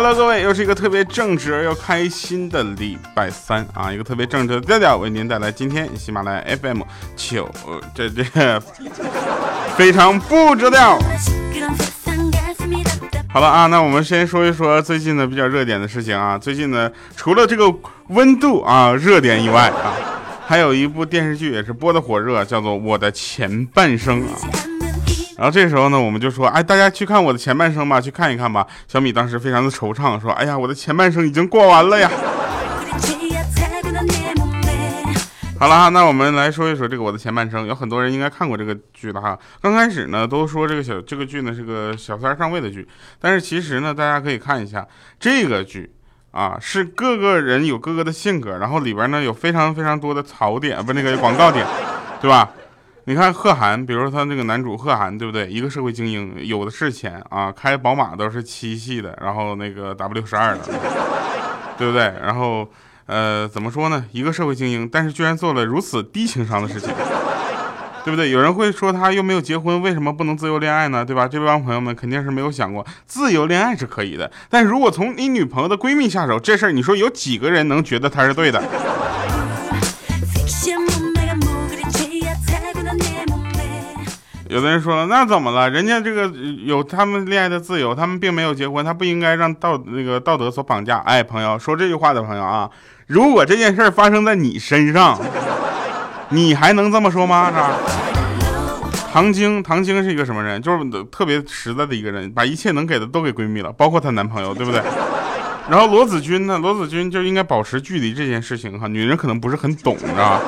Hello，各位，又是一个特别正直而又开心的礼拜三啊！一个特别正直的调调为您带来今天喜马拉雅 FM 九这这非常不着调。好了啊，那我们先说一说最近的比较热点的事情啊。最近呢，除了这个温度啊热点以外啊，还有一部电视剧也是播的火热，叫做《我的前半生》啊。然后这时候呢，我们就说，哎，大家去看我的前半生吧，去看一看吧。小米当时非常的惆怅，说，哎呀，我的前半生已经过完了呀。好了那我们来说一说这个我的前半生。有很多人应该看过这个剧的哈。刚开始呢，都说这个小这个剧呢是个小三上位的剧，但是其实呢，大家可以看一下这个剧啊，是各个人有各个的性格，然后里边呢有非常非常多的槽点，不那个广告点，对吧？你看贺涵，比如说他那个男主贺涵，对不对？一个社会精英，有的是钱啊，开宝马都是七系的，然后那个 W 十二的，对不对？然后。呃，怎么说呢？一个社会精英，但是居然做了如此低情商的事情，对不对？有人会说他又没有结婚，为什么不能自由恋爱呢？对吧？这帮朋友们肯定是没有想过，自由恋爱是可以的，但如果从你女朋友的闺蜜下手，这事儿你说有几个人能觉得他是对的？有的人说了，那怎么了？人家这个有他们恋爱的自由，他们并没有结婚，他不应该让道那个道德所绑架。哎，朋友说这句话的朋友啊。如果这件事发生在你身上，你还能这么说吗？是吧唐晶，唐晶是一个什么人？就是特别实在的一个人，把一切能给的都给闺蜜了，包括她男朋友，对不对？然后罗子君呢？罗子君就应该保持距离这件事情哈，女人可能不是很懂，知道吧？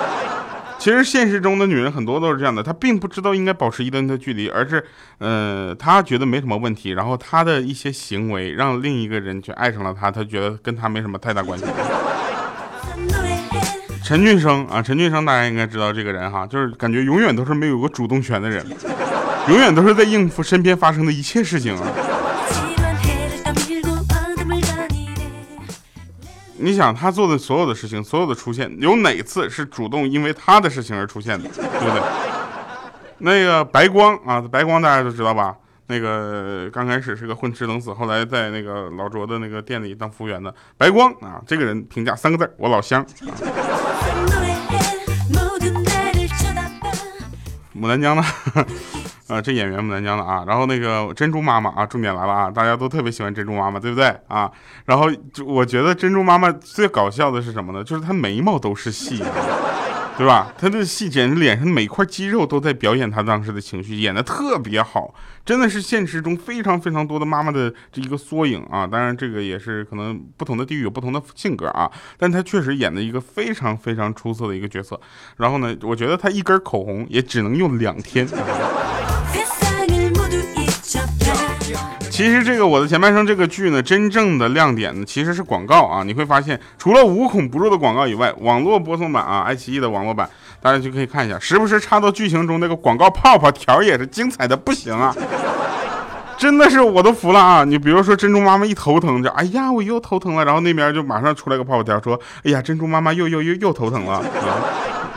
其实现实中的女人很多都是这样的，她并不知道应该保持一定的距离，而是，呃，她觉得没什么问题，然后她的一些行为让另一个人去爱上了她，她觉得跟她没什么太大关系。陈俊生啊，陈俊生大家应该知道这个人哈，就是感觉永远都是没有个主动权的人，永远都是在应付身边发生的一切事情啊。你想他做的所有的事情，所有的出现，有哪次是主动因为他的事情而出现的，对不对？那个白光啊，白光大家都知道吧？那个刚开始是个混吃等死，后来在那个老卓的那个店里当服务员的白光啊，这个人评价三个字：我老乡。牡丹江的，啊，这演员牡丹江的啊，然后那个珍珠妈妈啊，重点来了啊，大家都特别喜欢珍珠妈妈，对不对啊？然后就我觉得珍珠妈妈最搞笑的是什么呢？就是她眉毛都是细。对吧？她的戏简直脸上每块肌肉都在表演她当时的情绪，演的特别好，真的是现实中非常非常多的妈妈的这一个缩影啊！当然，这个也是可能不同的地域有不同的性格啊，但她确实演的一个非常非常出色的一个角色。然后呢，我觉得她一根口红也只能用两天。其实这个我的前半生这个剧呢，真正的亮点呢，其实是广告啊。你会发现，除了无孔不入的广告以外，网络播送版啊，爱奇艺的网络版，大家就可以看一下，时不时插到剧情中那个广告泡泡条也是精彩的不行啊。真的是我都服了啊！你比如说珍珠妈妈一头疼就，哎呀我又头疼了，然后那边就马上出来个泡泡条说，哎呀珍珠妈妈又又又又头疼了。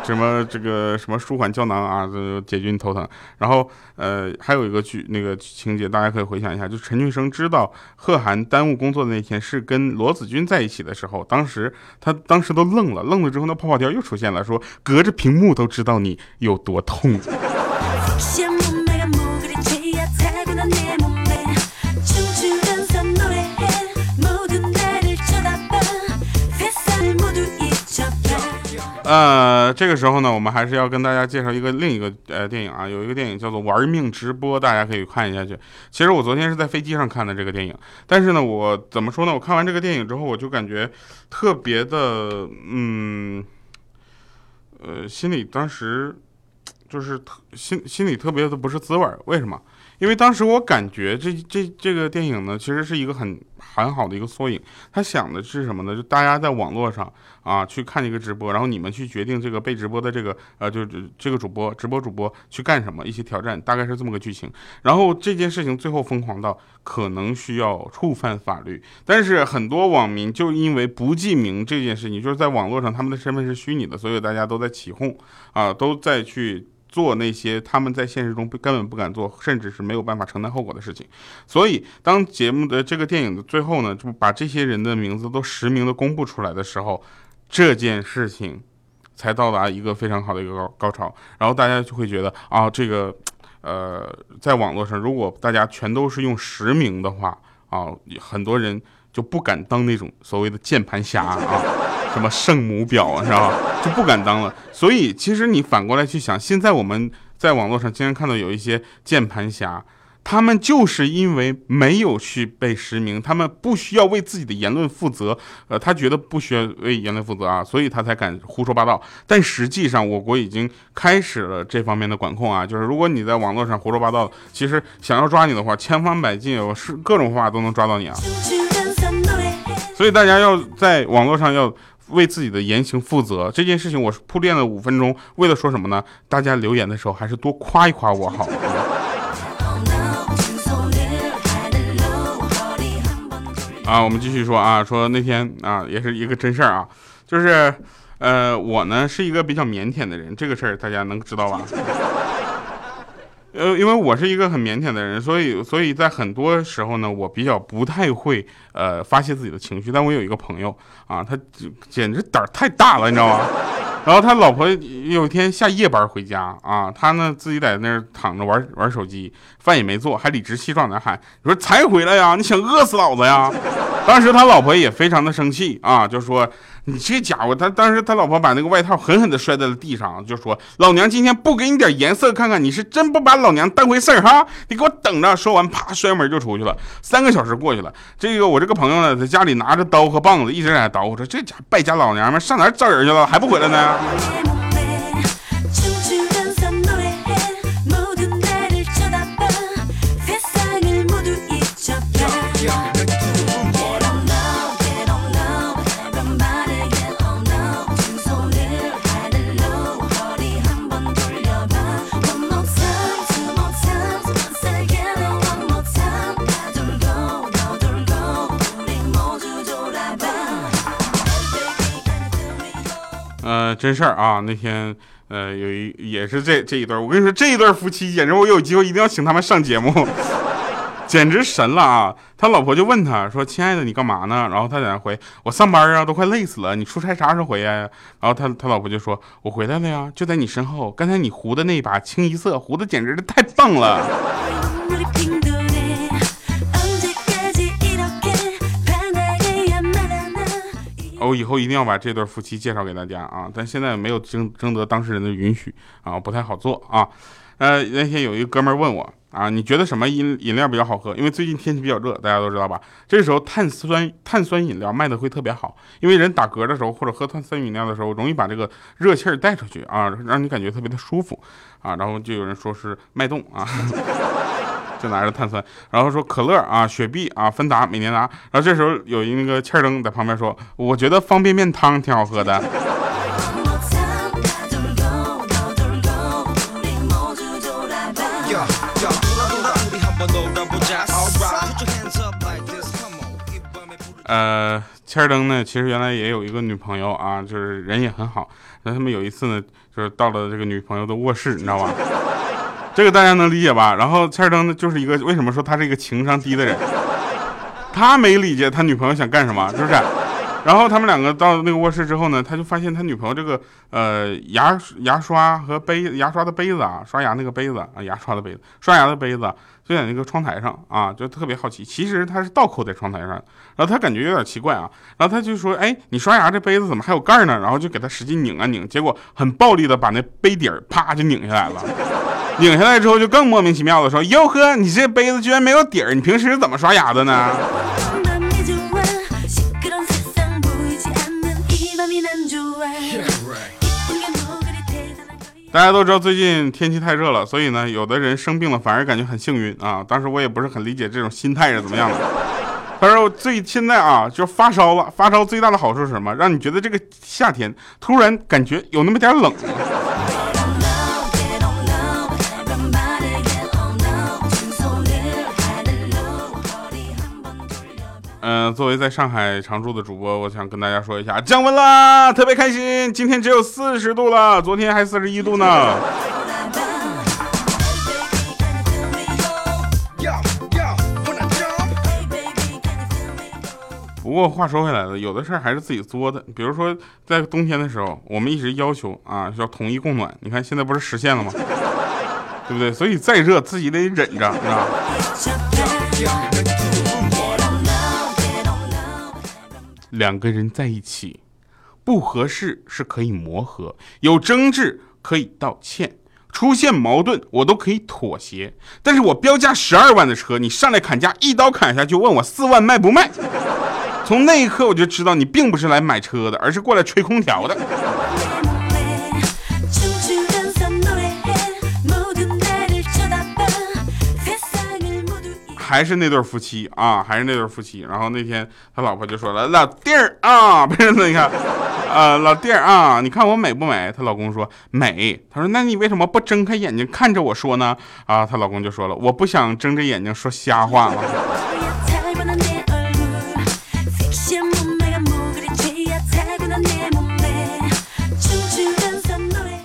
什么这个什么舒缓胶囊啊，这解决你头疼。然后呃，还有一个剧那个情节，大家可以回想一下，就陈俊生知道贺涵耽误工作的那天是跟罗子君在一起的时候，当时他当时都愣了，愣了之后那泡泡条又出现了，说隔着屏幕都知道你有多痛。呃，这个时候呢，我们还是要跟大家介绍一个另一个呃电影啊，有一个电影叫做《玩命直播》，大家可以看一下去。其实我昨天是在飞机上看的这个电影，但是呢，我怎么说呢？我看完这个电影之后，我就感觉特别的，嗯，呃，心里当时就是特心心里特别的不是滋味儿。为什么？因为当时我感觉这这这个电影呢，其实是一个很很好的一个缩影。他想的是什么呢？就大家在网络上啊去看一个直播，然后你们去决定这个被直播的这个呃，就这个主播直播主播去干什么，一些挑战，大概是这么个剧情。然后这件事情最后疯狂到可能需要触犯法律，但是很多网民就因为不记名这件事情，就是在网络上他们的身份是虚拟的，所以大家都在起哄啊，都在去。做那些他们在现实中根本不敢做，甚至是没有办法承担后果的事情。所以，当节目的这个电影的最后呢，就把这些人的名字都实名的公布出来的时候，这件事情才到达一个非常好的一个高高潮。然后大家就会觉得啊，这个，呃，在网络上，如果大家全都是用实名的话啊，很多人就不敢当那种所谓的键盘侠啊。什么圣母婊啊，是吧？就不敢当了。所以，其实你反过来去想，现在我们在网络上经常看到有一些键盘侠，他们就是因为没有去被实名，他们不需要为自己的言论负责，呃，他觉得不需要为言论负责啊，所以他才敢胡说八道。但实际上，我国已经开始了这方面的管控啊，就是如果你在网络上胡说八道，其实想要抓你的话，千方百计，有是各种方法都能抓到你啊。所以大家要在网络上要。为自己的言行负责这件事情，我是铺垫了五分钟，为了说什么呢？大家留言的时候还是多夸一夸我好。啊，我们继续说啊，说那天啊，也是一个真事儿啊，就是，呃，我呢是一个比较腼腆的人，这个事儿大家能知道吧？呃，因为我是一个很腼腆的人，所以，所以在很多时候呢，我比较不太会呃发泄自己的情绪。但我有一个朋友啊，他简直胆儿太大了，你知道吗？然后他老婆有一天下夜班回家啊，他呢自己在那儿躺着玩玩手机，饭也没做，还理直气壮的喊：“你说才回来呀？你想饿死老子呀？”当时他老婆也非常的生气啊，就说。你这家伙，他当时他老婆把那个外套狠狠的摔在了地上，就说：“老娘今天不给你点颜色看看，你是真不把老娘当回事儿哈！你给我等着！”说完，啪，摔门就出去了。三个小时过去了，这个我这个朋友呢，在家里拿着刀和棒子，一直在那捣鼓，说：“这家败家老娘们上哪找人去了？还不回来呢？”真事儿啊，那天呃有一也是这这一对，我跟你说这一对夫妻简直，我有机会一定要请他们上节目，简直神了啊！他老婆就问他说：“亲爱的，你干嘛呢？”然后他在那回：“我上班啊，都快累死了。你出差啥时候回呀？”然后他他老婆就说：“我回来了呀，就在你身后。刚才你糊的那一把清一色，糊的简直是太棒了。” 我以后一定要把这对夫妻介绍给大家啊！但现在没有征征得当事人的允许啊，不太好做啊。呃，那天有一个哥们问我啊，你觉得什么饮饮料比较好喝？因为最近天气比较热，大家都知道吧？这时候碳酸碳酸饮料卖的会特别好，因为人打嗝的时候或者喝碳酸饮料的时候，容易把这个热气儿带出去啊，让你感觉特别的舒服啊。然后就有人说是脉动啊。就拿着碳酸，然后说可乐啊、雪碧啊、芬达、美年达，然后这时候有一那个欠灯在旁边说，我觉得方便面汤挺好喝的。呃，欠灯呢，其实原来也有一个女朋友啊，就是人也很好。那他们有一次呢，就是到了这个女朋友的卧室，你知道吧？这个大家能理解吧？然后切尔登呢，就是一个为什么说他是一个情商低的人？他没理解他女朋友想干什么，是不是？然后他们两个到那个卧室之后呢，他就发现他女朋友这个呃牙牙刷和杯牙刷的杯子啊，刷牙那个杯子啊，牙刷的杯子，刷牙的杯子就在那个窗台上啊，就特别好奇。其实他是倒扣在窗台上，然后他感觉有点奇怪啊，然后他就说：“哎，你刷牙这杯子怎么还有盖呢？”然后就给他使劲拧啊拧，结果很暴力的把那杯底儿啪就拧下来了。拧下来之后就更莫名其妙的说：“哟呵，你这杯子居然没有底儿，你平时怎么刷牙的呢？”大家都知道最近天气太热了，所以呢，有的人生病了反而感觉很幸运啊。当时我也不是很理解这种心态是怎么样的。他说最现在啊，就发烧了，发烧最大的好处是什么？让你觉得这个夏天突然感觉有那么点冷。嗯，作为在上海常住的主播，我想跟大家说一下，降温啦，特别开心。今天只有四十度了，昨天还四十一度呢。不过话说回来了，有的事儿还是自己作的。比如说在冬天的时候，我们一直要求啊，要统一供暖。你看现在不是实现了吗？对不对？所以再热自己得忍着，知道吗？两个人在一起，不合适是可以磨合，有争执可以道歉，出现矛盾我都可以妥协。但是我标价十二万的车，你上来砍价，一刀砍下去问我四万卖不卖？从那一刻我就知道你并不是来买车的，而是过来吹空调的。还是那对夫妻啊，还是那对夫妻。然后那天他老婆就说了：“老弟儿啊，不是你看，呃，老弟儿啊，你看我美不美？”她老公说：“美。”她说：“那你为什么不睁开眼睛看着我说呢？”啊，她老公就说了：“我不想睁着眼睛说瞎话了。”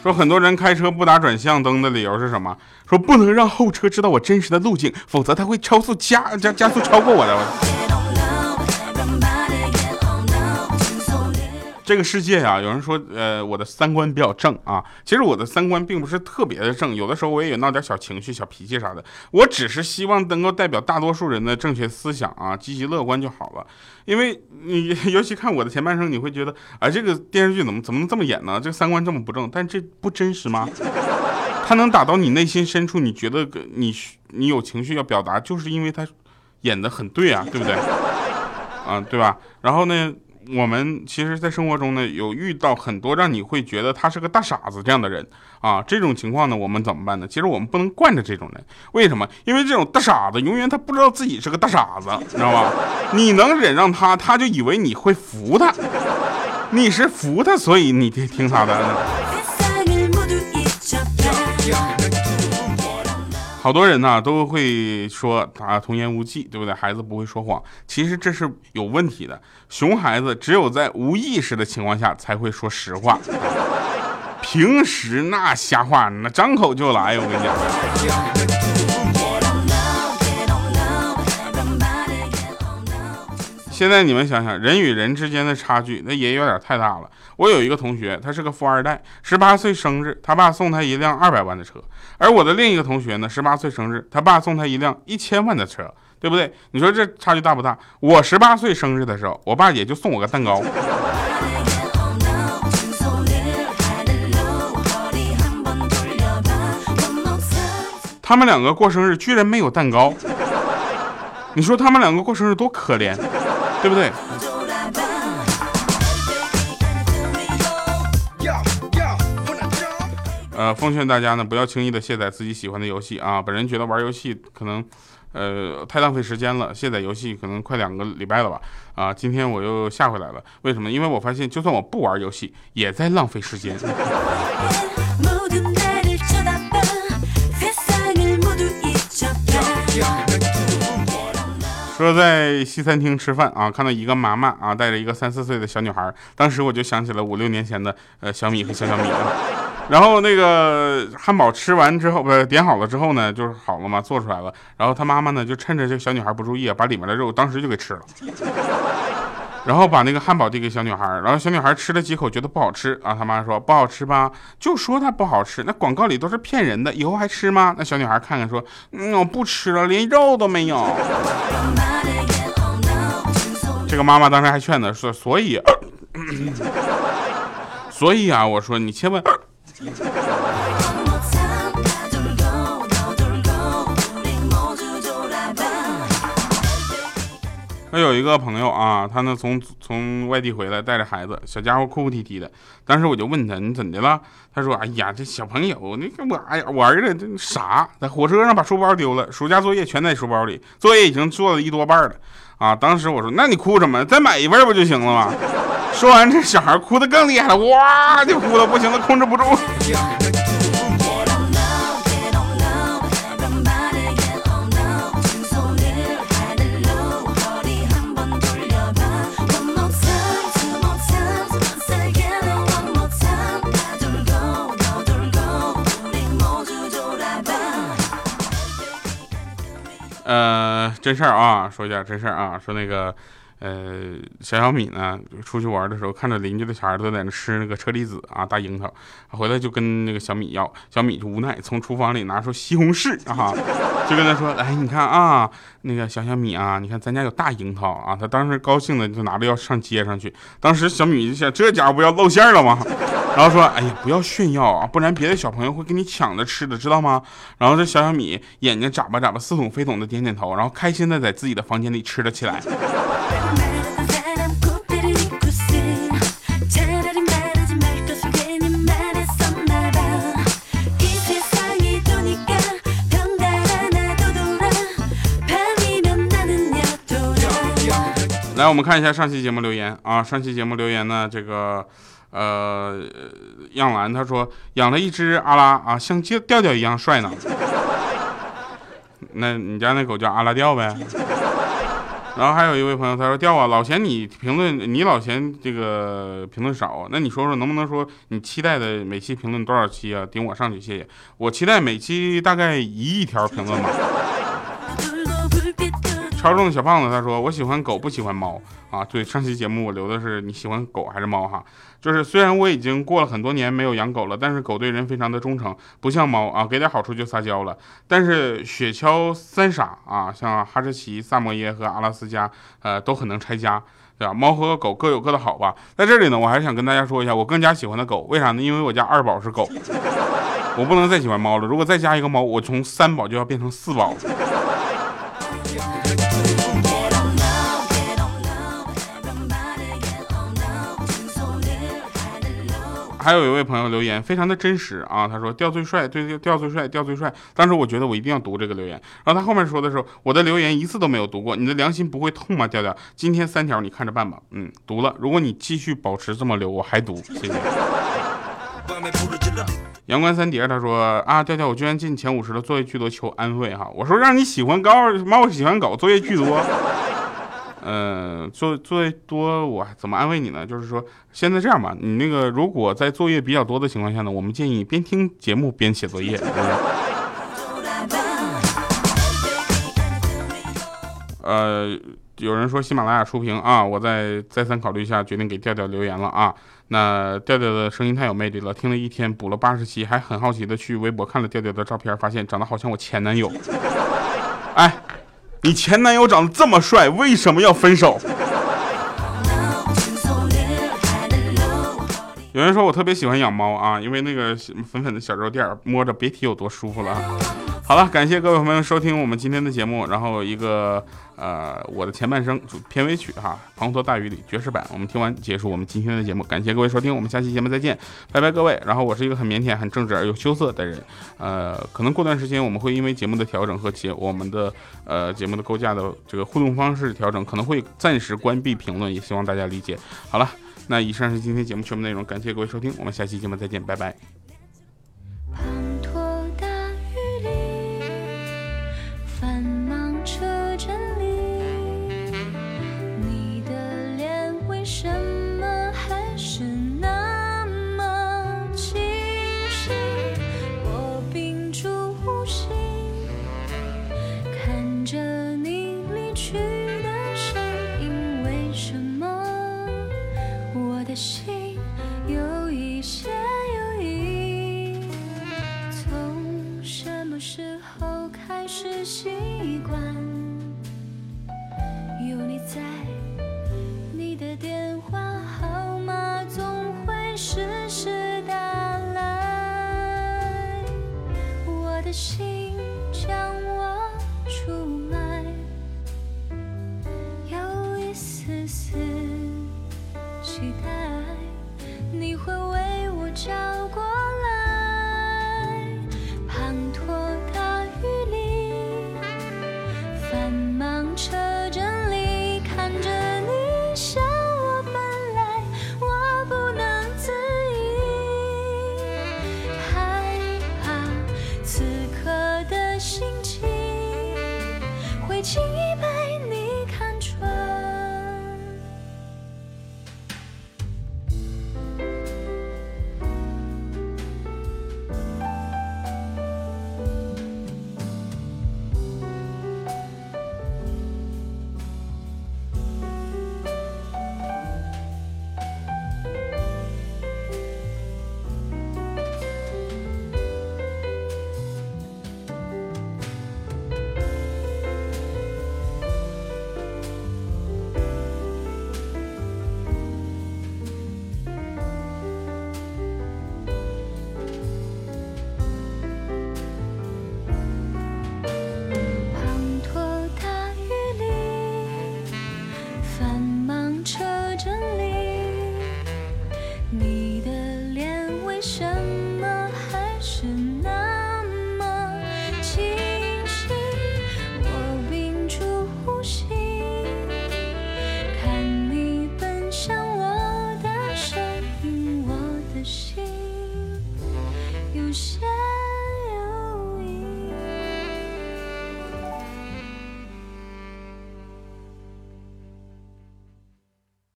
说很多人开车不打转向灯的理由是什么？说不能让后车知道我真实的路径，否则他会超速加加加速超过我的。这个世界呀，有人说，呃，我的三观比较正啊。其实我的三观并不是特别的正，有的时候我也有闹点小情绪、小脾气啥的。我只是希望能够代表大多数人的正确思想啊，积极乐观就好了。因为你 尤其看我的前半生，你会觉得，啊，这个电视剧怎么怎么能这么演呢？这个三观这么不正，但这不真实吗？他能打到你内心深处，你觉得你你有情绪要表达，就是因为他演的很对啊，对不对？啊，对吧？然后呢？我们其实，在生活中呢，有遇到很多让你会觉得他是个大傻子这样的人啊。这种情况呢，我们怎么办呢？其实我们不能惯着这种人。为什么？因为这种大傻子永远他不知道自己是个大傻子，你知道吧？你能忍让他，他就以为你会服他，你是服他，所以你听听他的。好多人呢都会说啊童言无忌，对不对？孩子不会说谎，其实这是有问题的。熊孩子只有在无意识的情况下才会说实话，平时那瞎话那张口就来，我跟你讲。现在你们想想，人与人之间的差距，那也有点太大了。我有一个同学，他是个富二代，十八岁生日，他爸送他一辆二百万的车；而我的另一个同学呢，十八岁生日，他爸送他一辆一千万的车，对不对？你说这差距大不大？我十八岁生日的时候，我爸也就送我个蛋糕。他们两个过生日居然没有蛋糕，你说他们两个过生日多可怜？对不对？呃，奉劝大家呢，不要轻易的卸载自己喜欢的游戏啊。本人觉得玩游戏可能，呃，太浪费时间了。卸载游戏可能快两个礼拜了吧？啊，今天我又下回来了。为什么？因为我发现，就算我不玩游戏，也在浪费时间。说在西餐厅吃饭啊，看到一个妈妈啊带着一个三四岁的小女孩，当时我就想起了五六年前的呃小米和小小米啊。然后那个汉堡吃完之后，不是点好了之后呢，就是好了嘛，做出来了。然后他妈妈呢就趁着这个小女孩不注意，把里面的肉当时就给吃了。然后把那个汉堡递给小女孩，然后小女孩吃了几口，觉得不好吃啊。他妈说不好吃吧，就说它不好吃，那广告里都是骗人的，以后还吃吗？那小女孩看看说，嗯，我不吃了，连肉都没有。这个妈妈当时还劝他说，所以，所以啊，我说你千万。我有一个朋友啊，他呢从从外地回来，带着孩子，小家伙哭哭啼啼的。当时我就问他，你怎的了？他说，哎呀，这小朋友，那个我，哎呀，我儿子这傻，在火车上把书包丢了，暑假作业全在书包里，作业已经做了一多半了。啊，当时我说，那你哭什么？再买一份不就行了吗？说完，这小孩哭得更厉害了，哇就哭了，不行了，控制不住。呃，真事儿啊，说一下真事儿啊，说那个，呃，小小米呢出去玩的时候，看着邻居的小孩都在那吃那个车厘子啊，大樱桃，回来就跟那个小米要，小米就无奈从厨房里拿出西红柿啊，就跟他说，哎，你看啊，那个小小米啊，你看咱家有大樱桃啊，他当时高兴的就拿着要上街上去，当时小米就想，这家伙不要露馅了吗？然后说，哎呀，不要炫耀啊，不然别的小朋友会给你抢着吃的，知道吗？然后这小小米眼睛眨巴眨巴，似懂非懂的点点头，然后开心的在自己的房间里吃了起来。来，我们看一下上期节目留言啊。上期节目留言呢，这个呃，样兰他说养了一只阿拉啊，像调调调一样帅呢。那你家那狗叫阿拉调呗？然后还有一位朋友他说调啊，老嫌你评论，你老嫌这个评论少，那你说说能不能说你期待的每期评论多少期啊？顶我上去，谢谢。我期待每期大概一亿条评论吧。超重的小胖子他说：“我喜欢狗，不喜欢猫啊。”对，上期节目我留的是你喜欢狗还是猫哈？就是虽然我已经过了很多年没有养狗了，但是狗对人非常的忠诚，不像猫啊，给点好处就撒娇了。但是雪橇三傻啊，像哈士奇、萨摩耶和阿拉斯加，呃，都很能拆家，对吧？猫和狗各有各的好吧。在这里呢，我还是想跟大家说一下，我更加喜欢的狗，为啥呢？因为我家二宝是狗，我不能再喜欢猫了。如果再加一个猫，我从三宝就要变成四宝。还有一位朋友留言，非常的真实啊，他说掉最帅，对掉最帅，掉最帅。当时我觉得我一定要读这个留言，然后他后面说的时候，我的留言一次都没有读过，你的良心不会痛吗？调调，今天三条你看着办吧。嗯，读了，如果你继续保持这么留，我还读，谢谢。阳关三叠他说啊，调调，我居然进前五十了，作业巨多，求安慰哈。我说让你喜欢高，猫喜欢狗，作业巨多。呃，作作业多，我怎么安慰你呢？就是说，现在这样吧，你那个如果在作业比较多的情况下呢，我们建议边听节目边写作业。呃，有人说喜马拉雅出屏啊，我再再三考虑一下，决定给调调留言了啊。那调调的声音太有魅力了，听了一天补了八十期，还很好奇的去微博看了调调的照片，发现长得好像我前男友。哎。你前男友长得这么帅，为什么要分手？有人说我特别喜欢养猫啊，因为那个粉粉的小肉垫摸着别提有多舒服了。好了，感谢各位朋友收听我们今天的节目，然后一个。呃，我的前半生片尾曲哈，《滂沱大雨里》爵士版，我们听完结束我们今天的节目，感谢各位收听，我们下期节目再见，拜拜各位。然后我是一个很腼腆、很正直而又羞涩的人，呃，可能过段时间我们会因为节目的调整和节我们的呃节目的构架的这个互动方式调整，可能会暂时关闭评论，也希望大家理解。好了，那以上是今天节目全部内容，感谢各位收听，我们下期节目再见，拜拜。爱情一般。